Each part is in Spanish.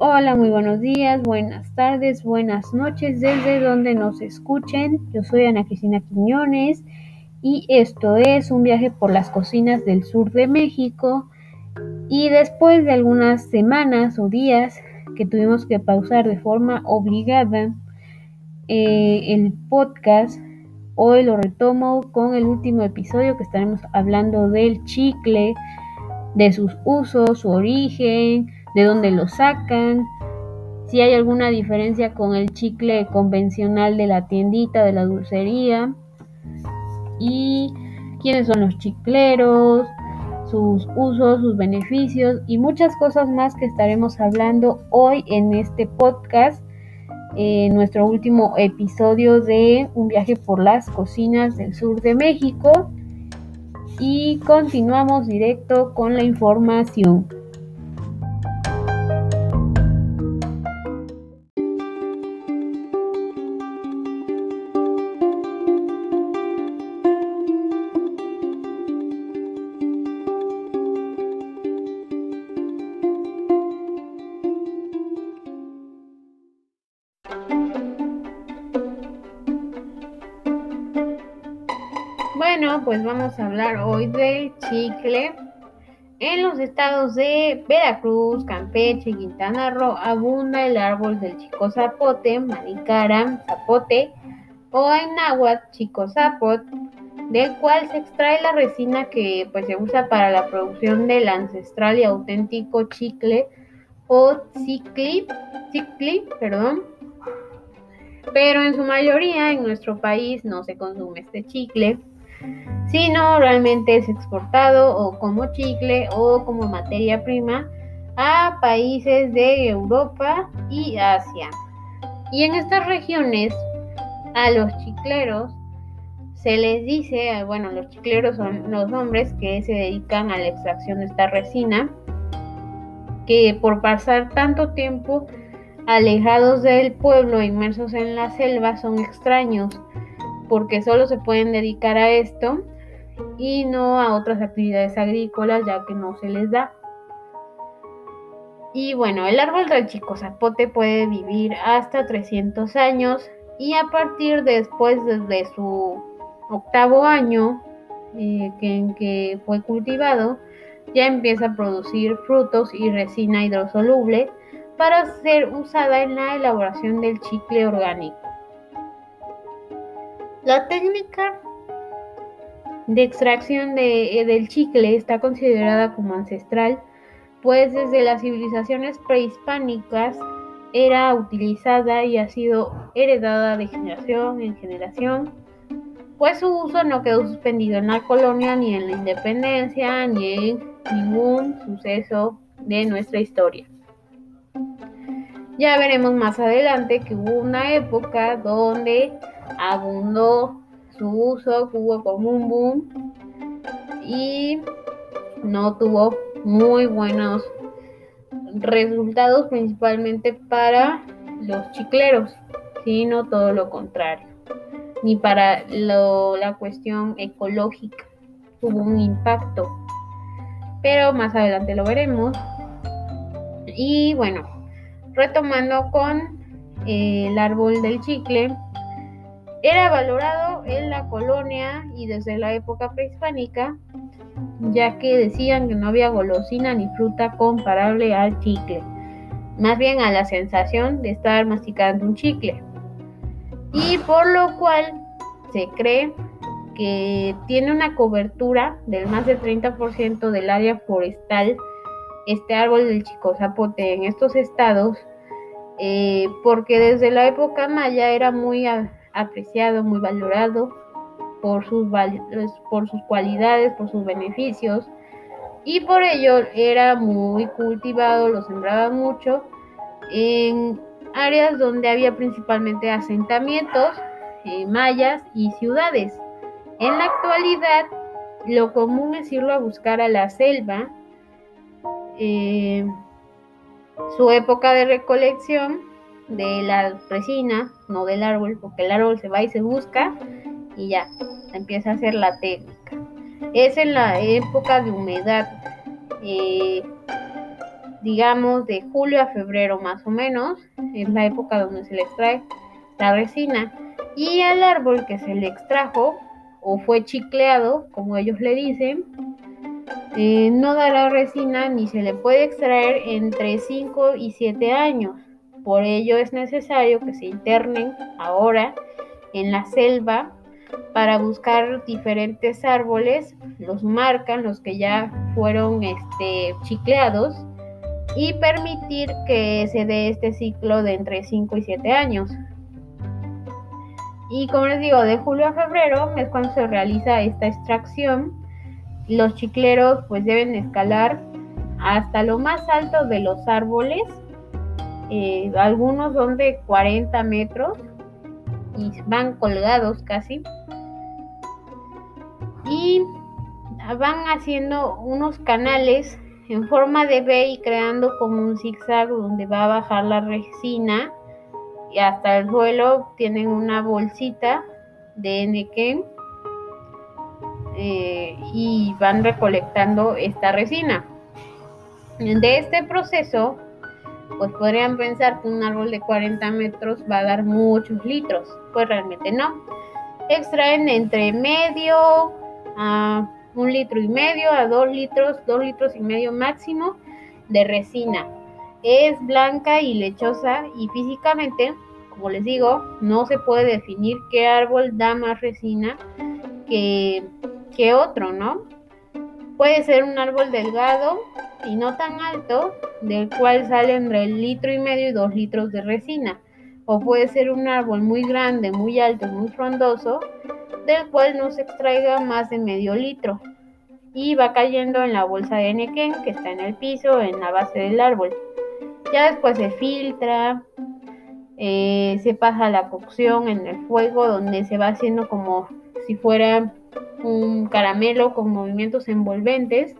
Hola, muy buenos días, buenas tardes, buenas noches, desde donde nos escuchen. Yo soy Ana Cristina Quiñones y esto es un viaje por las cocinas del sur de México. Y después de algunas semanas o días que tuvimos que pausar de forma obligada eh, el podcast, hoy lo retomo con el último episodio que estaremos hablando del chicle, de sus usos, su origen, de dónde lo sacan, si hay alguna diferencia con el chicle convencional de la tiendita, de la dulcería, y quiénes son los chicleros, sus usos, sus beneficios y muchas cosas más que estaremos hablando hoy en este podcast, en nuestro último episodio de un viaje por las cocinas del sur de México. Y continuamos directo con la información. Pues vamos a hablar hoy del chicle. En los estados de Veracruz, Campeche Quintana Roo abunda el árbol del chico zapote, maricara, zapote o en náhuatl chico zapot, del cual se extrae la resina que pues se usa para la producción del ancestral y auténtico chicle o cicli, cicli, perdón. Pero en su mayoría en nuestro país no se consume este chicle sino realmente es exportado o como chicle o como materia prima a países de Europa y Asia. Y en estas regiones a los chicleros se les dice, bueno, los chicleros son los hombres que se dedican a la extracción de esta resina, que por pasar tanto tiempo alejados del pueblo, inmersos en la selva, son extraños, porque solo se pueden dedicar a esto y no a otras actividades agrícolas ya que no se les da. Y bueno, el árbol del chico zapote puede vivir hasta 300 años y a partir después de su octavo año eh, que, en que fue cultivado, ya empieza a producir frutos y resina hidrosoluble para ser usada en la elaboración del chicle orgánico. La técnica de extracción de, eh, del chicle está considerada como ancestral, pues desde las civilizaciones prehispánicas era utilizada y ha sido heredada de generación en generación, pues su uso no quedó suspendido en la colonia ni en la independencia ni en ningún suceso de nuestra historia. Ya veremos más adelante que hubo una época donde abundó su uso, hubo como un boom y no tuvo muy buenos resultados principalmente para los chicleros, sino todo lo contrario, ni para la cuestión ecológica tuvo un impacto, pero más adelante lo veremos. Y bueno, retomando con el árbol del chicle, era valorado en la colonia y desde la época prehispánica, ya que decían que no había golosina ni fruta comparable al chicle, más bien a la sensación de estar masticando un chicle. Y por lo cual se cree que tiene una cobertura del más del 30% del área forestal, este árbol del chico zapote en estos estados, eh, porque desde la época maya era muy apreciado, muy valorado por sus, por sus cualidades, por sus beneficios y por ello era muy cultivado, lo sembraba mucho en áreas donde había principalmente asentamientos eh, mayas y ciudades. En la actualidad, lo común es irlo a buscar a la selva. Eh, su época de recolección de la resina, no del árbol, porque el árbol se va y se busca y ya, empieza a hacer la técnica. Es en la época de humedad, eh, digamos de julio a febrero más o menos, es la época donde se le extrae la resina. Y al árbol que se le extrajo o fue chicleado, como ellos le dicen, eh, no dará resina ni se le puede extraer entre 5 y 7 años. Por ello es necesario que se internen ahora en la selva para buscar diferentes árboles, los marcan, los que ya fueron este, chicleados, y permitir que se dé este ciclo de entre 5 y 7 años. Y como les digo, de julio a febrero es cuando se realiza esta extracción. Los chicleros pues deben escalar hasta lo más alto de los árboles. Eh, algunos son de 40 metros y van colgados casi. Y van haciendo unos canales en forma de B y creando como un zigzag donde va a bajar la resina y hasta el suelo tienen una bolsita de Nequén eh, y van recolectando esta resina. De este proceso, pues podrían pensar que un árbol de 40 metros va a dar muchos litros, pues realmente no. Extraen entre medio a un litro y medio a dos litros, dos litros y medio máximo de resina. Es blanca y lechosa y físicamente como les digo, no se puede definir qué árbol da más resina que, que otro, ¿no? Puede ser un árbol delgado y no tan alto, del cual sale entre el litro y medio y dos litros de resina. O puede ser un árbol muy grande, muy alto, muy frondoso, del cual no se extraiga más de medio litro. Y va cayendo en la bolsa de nequén que está en el piso, en la base del árbol. Ya después se filtra, eh, se pasa la cocción en el fuego donde se va haciendo como si fuera un caramelo con movimientos envolventes.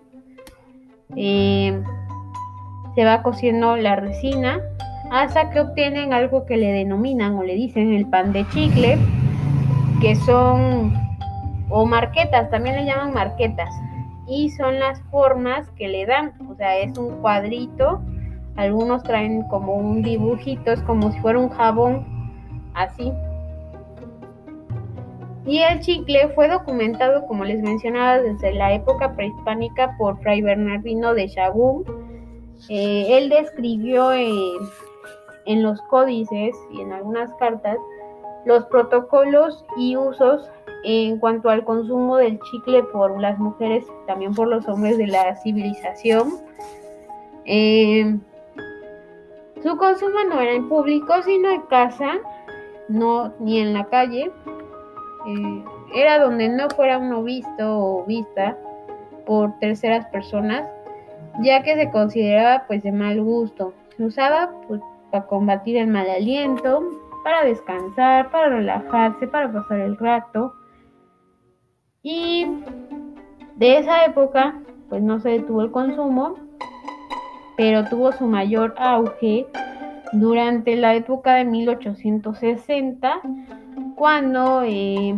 Eh, se va cociendo la resina hasta que obtienen algo que le denominan o le dicen el pan de chicle, que son, o marquetas, también le llaman marquetas, y son las formas que le dan, o sea, es un cuadrito algunos traen como un dibujito, es como si fuera un jabón, así. Y el chicle fue documentado, como les mencionaba, desde la época prehispánica por Fray Bernardino de Chagún. Eh, él describió en los códices y en algunas cartas los protocolos y usos en cuanto al consumo del chicle por las mujeres, también por los hombres de la civilización. Eh, su consumo no era en público, sino en casa, no ni en la calle. Eh, era donde no fuera uno visto o vista por terceras personas, ya que se consideraba pues de mal gusto. Se usaba pues, para combatir el mal aliento, para descansar, para relajarse, para pasar el rato. Y de esa época pues no se detuvo el consumo pero tuvo su mayor auge durante la época de 1860, cuando eh,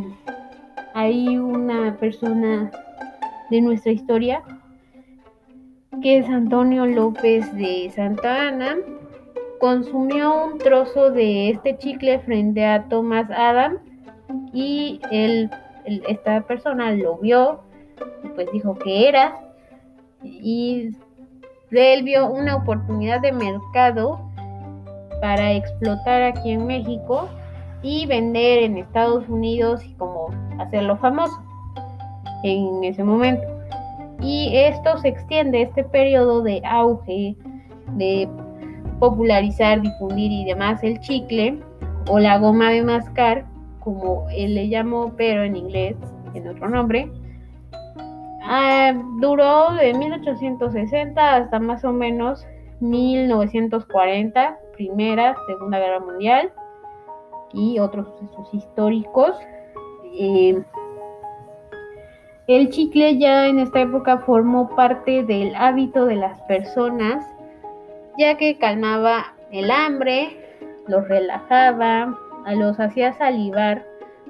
hay una persona de nuestra historia, que es Antonio López de Santa Ana, consumió un trozo de este chicle frente a Thomas Adam y él, esta persona lo vio, pues dijo que era, y él vio una oportunidad de mercado para explotar aquí en México y vender en Estados Unidos y como hacerlo famoso en ese momento. Y esto se extiende, este periodo de auge, de popularizar, difundir y demás el chicle o la goma de mascar, como él le llamó, pero en inglés, en otro nombre, Ah, duró de 1860 hasta más o menos 1940, Primera, Segunda Guerra Mundial y otros sucesos históricos. Eh, el chicle ya en esta época formó parte del hábito de las personas, ya que calmaba el hambre, los relajaba, los hacía salivar,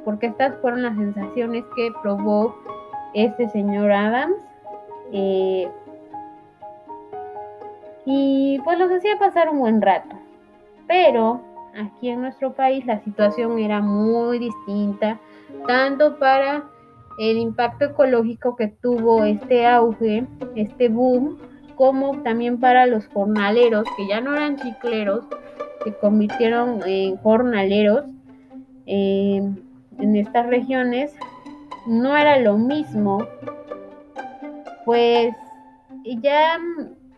porque estas fueron las sensaciones que probó este señor Adams. Eh, y y pues los hacía pasar un buen rato. Pero aquí en nuestro país la situación era muy distinta, tanto para el impacto ecológico que tuvo este auge, este boom, como también para los jornaleros, que ya no eran chicleros, se convirtieron en jornaleros eh, en estas regiones, no era lo mismo, pues ya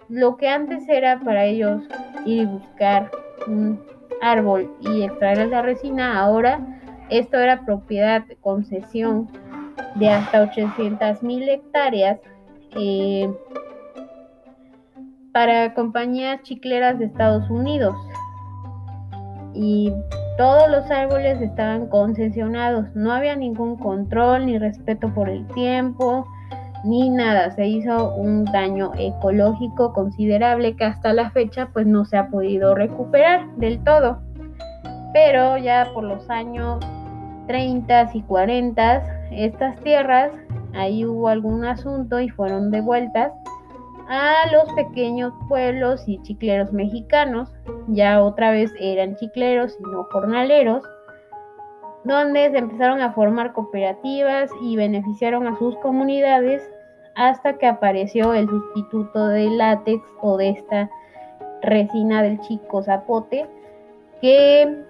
lo que antes era para ellos ir y buscar un árbol y extraer la resina, ahora esto era propiedad concesión de hasta 800 mil hectáreas eh, para compañías chicleras de Estados Unidos. Y todos los árboles estaban concesionados, no había ningún control ni respeto por el tiempo, ni nada. Se hizo un daño ecológico considerable que hasta la fecha pues no se ha podido recuperar del todo. Pero ya por los años 30 y 40 estas tierras, ahí hubo algún asunto y fueron devueltas a los pequeños pueblos y chicleros mexicanos. Ya otra vez eran chicleros y no jornaleros donde se empezaron a formar cooperativas y beneficiaron a sus comunidades hasta que apareció el sustituto del látex o de esta resina del chico zapote que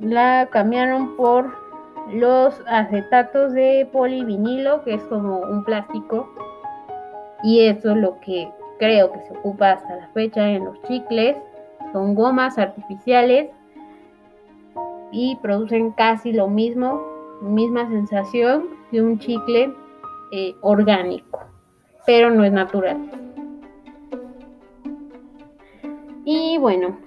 la cambiaron por los acetatos de polivinilo que es como un plástico y eso es lo que creo que se ocupa hasta la fecha en los chicles. Son gomas artificiales y producen casi lo mismo, misma sensación que un chicle eh, orgánico, pero no es natural. Y bueno,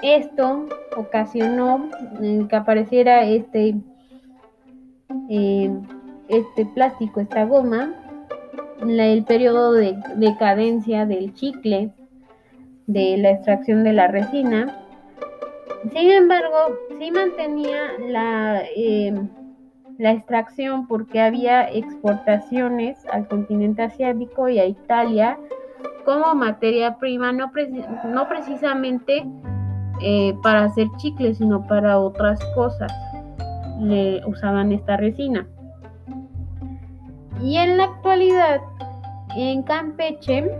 esto ocasionó eh, que apareciera este, eh, este plástico, esta goma, el periodo de decadencia del chicle, de la extracción de la resina, sin embargo, sí mantenía la, em, la extracción porque había exportaciones al continente asiático y a Italia como materia prima, no, no precisamente eh, para hacer chicles, sino para otras cosas. Le usaban esta resina. Y en la actualidad, en Campeche,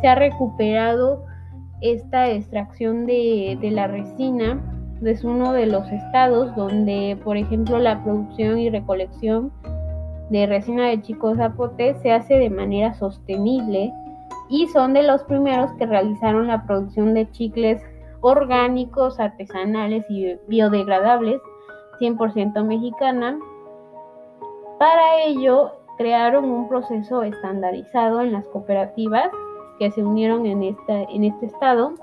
se ha recuperado esta extracción de, la resina es uno de los estados donde, por ejemplo, la producción y recolección de resina de Chico Zapote se hace de manera sostenible y son de los primeros que realizaron la producción de chicles orgánicos, artesanales y biodegradables 100% mexicana. Para ello, crearon un proceso estandarizado en las cooperativas que se unieron en, esta, en este estado,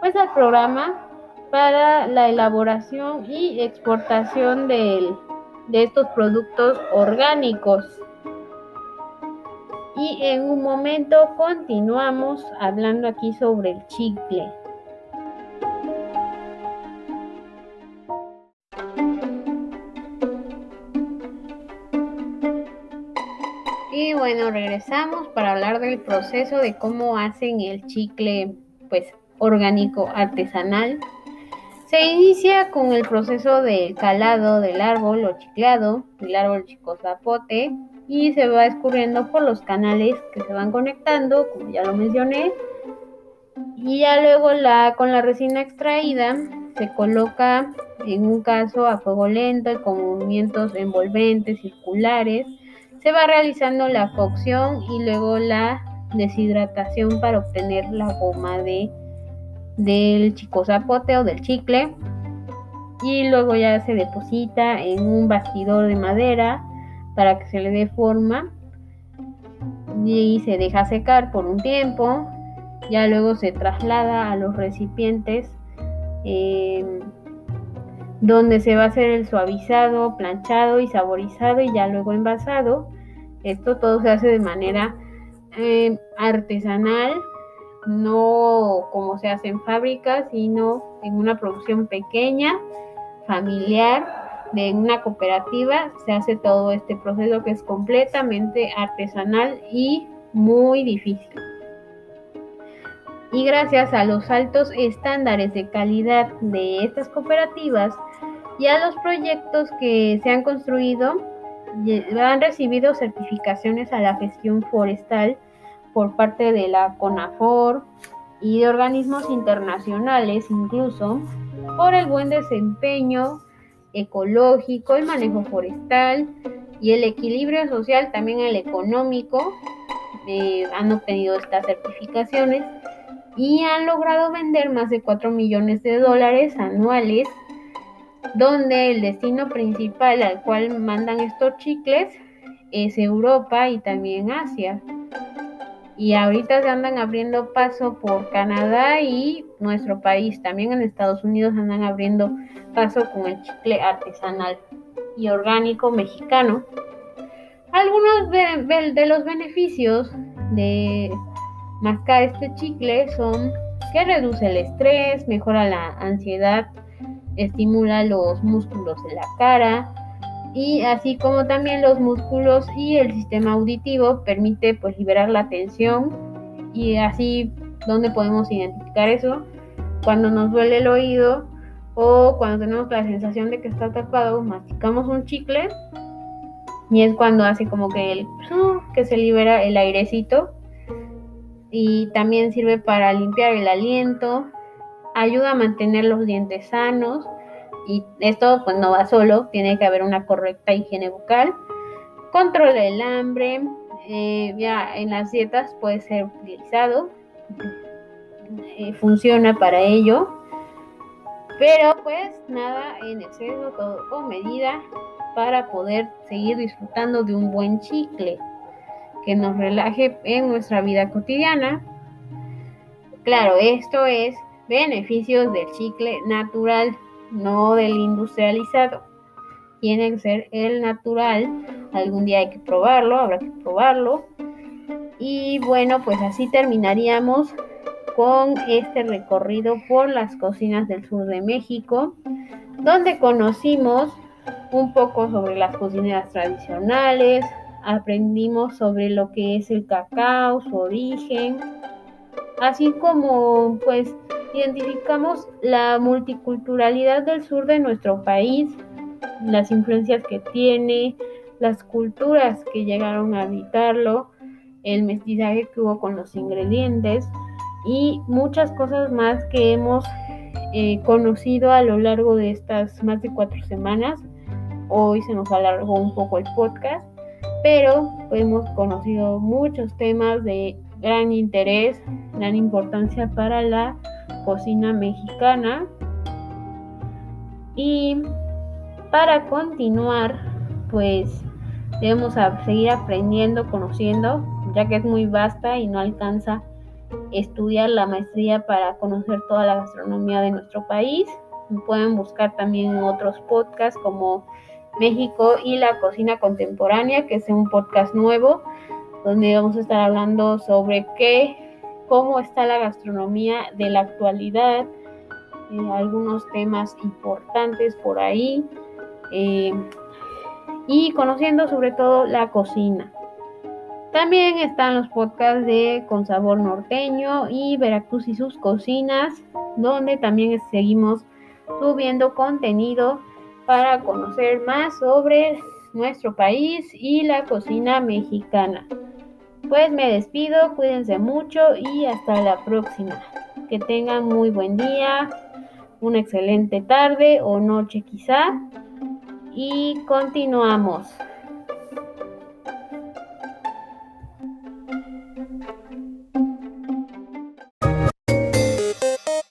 pues al programa para la elaboración y exportación de, de estos productos orgánicos. Y en un momento continuamos hablando aquí sobre el chicle. Bueno, regresamos para hablar del proceso de cómo hacen el chicle pues orgánico artesanal. Se inicia con el proceso del calado del árbol o chiclado, del árbol chico zapote, y se va escurriendo por los canales que se van conectando, como ya lo mencioné. Y ya luego la, con la resina extraída se coloca en un caso a fuego lento y con movimientos envolventes, circulares se va realizando la cocción y luego la deshidratación para obtener la goma de, del chico zapote o del chicle. Y luego ya se deposita en un bastidor de madera para que se le dé forma. Y se deja secar por un tiempo. Ya luego se traslada a los recipientes em, donde se va a hacer el suavizado, planchado y saborizado y ya luego envasado. Esto todo se hace de manera eh, artesanal, no como se hace en fábricas, sino en una producción pequeña, familiar, de una cooperativa. Se hace todo este proceso que es completamente artesanal y muy difícil. Y gracias a los altos estándares de calidad de estas cooperativas y a los proyectos que se han construido, han recibido certificaciones a la gestión forestal por parte de la CONAFOR y de organismos internacionales incluso por el buen desempeño ecológico, el manejo forestal y el equilibrio social, también el económico. Eh, han obtenido estas certificaciones y han logrado vender más de 4 millones de dólares anuales, donde el destino principal al cual mandan estos chicles es Europa y también Asia. Y ahorita se andan abriendo paso por Canadá y nuestro país. También en Estados Unidos andan abriendo paso con el chicle artesanal y orgánico mexicano. Algunos de, los beneficios de mascar este chicle son que reduce el estrés, mejora la ansiedad, estimula los músculos de la cara y así como también los músculos y el sistema auditivo permite pues liberar la tensión y así donde podemos identificar eso cuando nos duele el oído o cuando tenemos la sensación de que está tapado, masticamos un chicle y es cuando hace como que el que se libera el airecito y también sirve para limpiar el aliento, ayuda a mantener los dientes sanos y esto pues no va solo, tiene que haber una correcta higiene bucal, controla el hambre, eh, ya en las dietas puede ser utilizado, eh, funciona para ello pero pues nada en exceso, todo con medida para poder seguir disfrutando de un buen chicle que nos relaje en nuestra vida cotidiana. Claro, esto es beneficios del chicle natural, no del industrializado. Tiene que ser el natural. Algún día hay que probarlo, habrá que probarlo. Y bueno, pues así terminaríamos con este recorrido por las cocinas del sur de México, donde conocimos un poco sobre las cocineras tradicionales, aprendimos sobre lo que es el cacao, su origen, así como pues identificamos la multiculturalidad del sur de nuestro país, las influencias que tiene, las culturas que llegaron a habitarlo, el mestizaje que hubo con los ingredientes, y muchas cosas más que hemos eh, conocido a lo largo de estas más de cuatro semanas. Hoy se nos alargó un poco el podcast, pero hemos conocido muchos temas de gran interés, gran importancia para la cocina mexicana. Y para continuar, pues debemos seguir aprendiendo, conociendo, ya que es muy vasta y no alcanza estudiar la maestría para conocer toda la gastronomía de nuestro país. Pueden buscar también otros podcasts como México y la cocina contemporánea, que es un podcast nuevo donde vamos a estar hablando sobre qué, cómo está la gastronomía de la actualidad, eh, algunos temas importantes por ahí eh, y conociendo sobre todo la cocina. También están los podcasts de Con Sabor Norteño y Veracruz y sus cocinas, donde también seguimos subiendo contenido para conocer más sobre nuestro país y la cocina mexicana. Pues me despido, cuídense mucho y hasta la próxima. Que tengan muy buen día, una excelente tarde o noche quizá. Y continuamos.